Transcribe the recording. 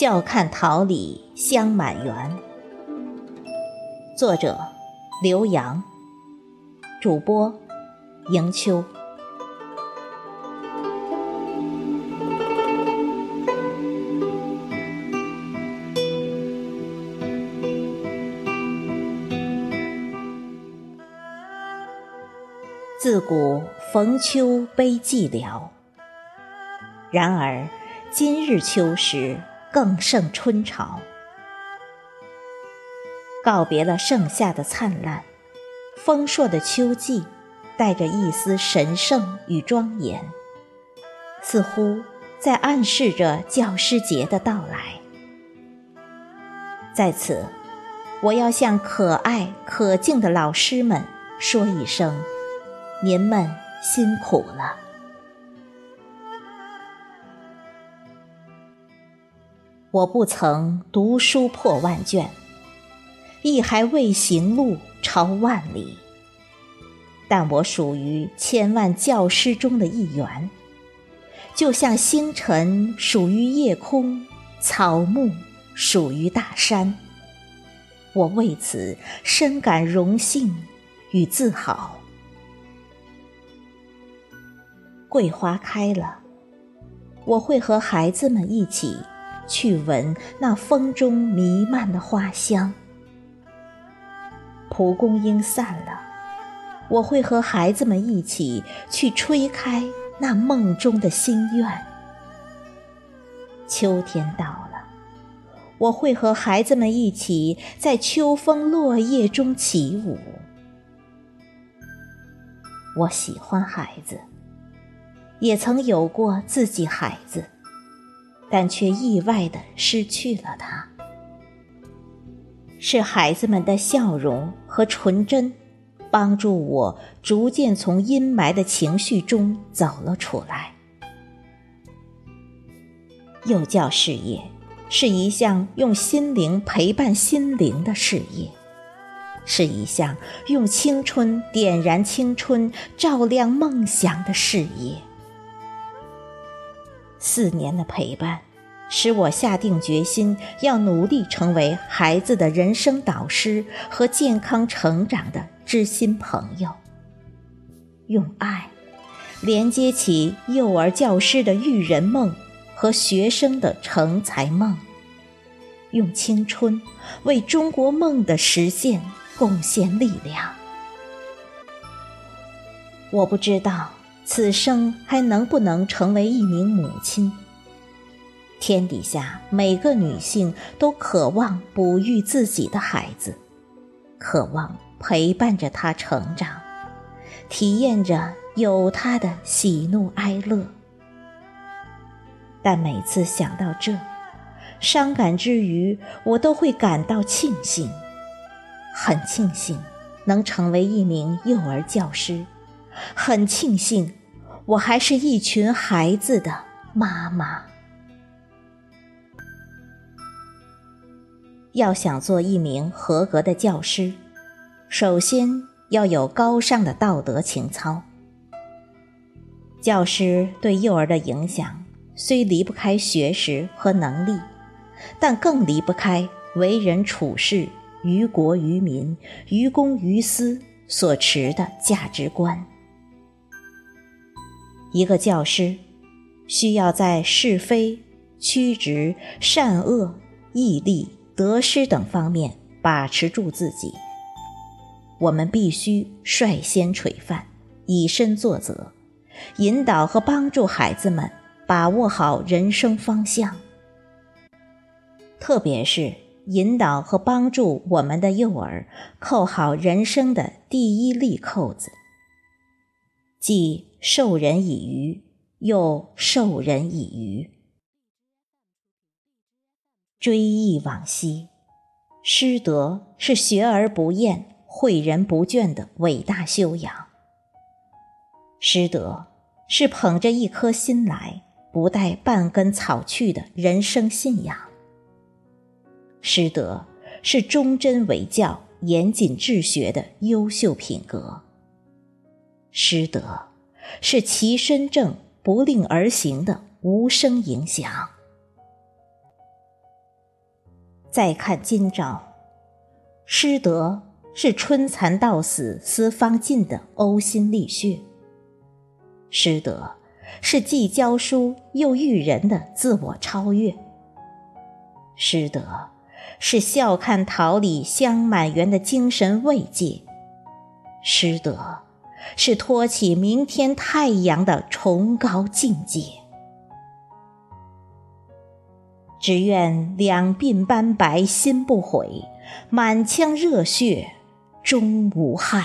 笑看桃李香满园。作者：刘洋。主播：迎秋。自古逢秋悲寂寥，然而今日秋时。更胜春潮，告别了盛夏的灿烂，丰硕的秋季带着一丝神圣与庄严，似乎在暗示着教师节的到来。在此，我要向可爱可敬的老师们说一声：您们辛苦了。我不曾读书破万卷，亦还未行路超万里。但我属于千万教师中的一员，就像星辰属于夜空，草木属于大山。我为此深感荣幸与自豪。桂花开了，我会和孩子们一起。去闻那风中弥漫的花香。蒲公英散了，我会和孩子们一起去吹开那梦中的心愿。秋天到了，我会和孩子们一起在秋风落叶中起舞。我喜欢孩子，也曾有过自己孩子。但却意外的失去了他，是孩子们的笑容和纯真，帮助我逐渐从阴霾的情绪中走了出来。幼教事业是一项用心灵陪伴心灵的事业，是一项用青春点燃青春、照亮梦想的事业。四年的陪伴，使我下定决心要努力成为孩子的人生导师和健康成长的知心朋友。用爱，连接起幼儿教师的育人梦和学生的成才梦。用青春，为中国梦的实现贡献力量。我不知道。此生还能不能成为一名母亲？天底下每个女性都渴望哺育自己的孩子，渴望陪伴着他成长，体验着有他的喜怒哀乐。但每次想到这，伤感之余，我都会感到庆幸，很庆幸能成为一名幼儿教师，很庆幸。我还是一群孩子的妈妈。要想做一名合格的教师，首先要有高尚的道德情操。教师对幼儿的影响虽离不开学识和能力，但更离不开为人处事、于国于民、于公于私所持的价值观。一个教师需要在是非、曲直、善恶、义利、得失等方面把持住自己。我们必须率先垂范，以身作则，引导和帮助孩子们把握好人生方向。特别是引导和帮助我们的幼儿扣好人生的第一粒扣子，既。授人以鱼，又授人以渔。追忆往昔，师德是学而不厌、诲人不倦的伟大修养。师德是捧着一颗心来，不带半根草去的人生信仰。师德是忠贞为教、严谨治学的优秀品格。师德。是其身正不令而行的无声影响。再看今朝，师德是春蚕到死丝方尽的呕心沥血，师德是既教书又育人的自我超越，师德是笑看桃李香满园的精神慰藉，师德是托起明天太阳的崇高境界。只愿两鬓斑白心不悔，满腔热血终无憾。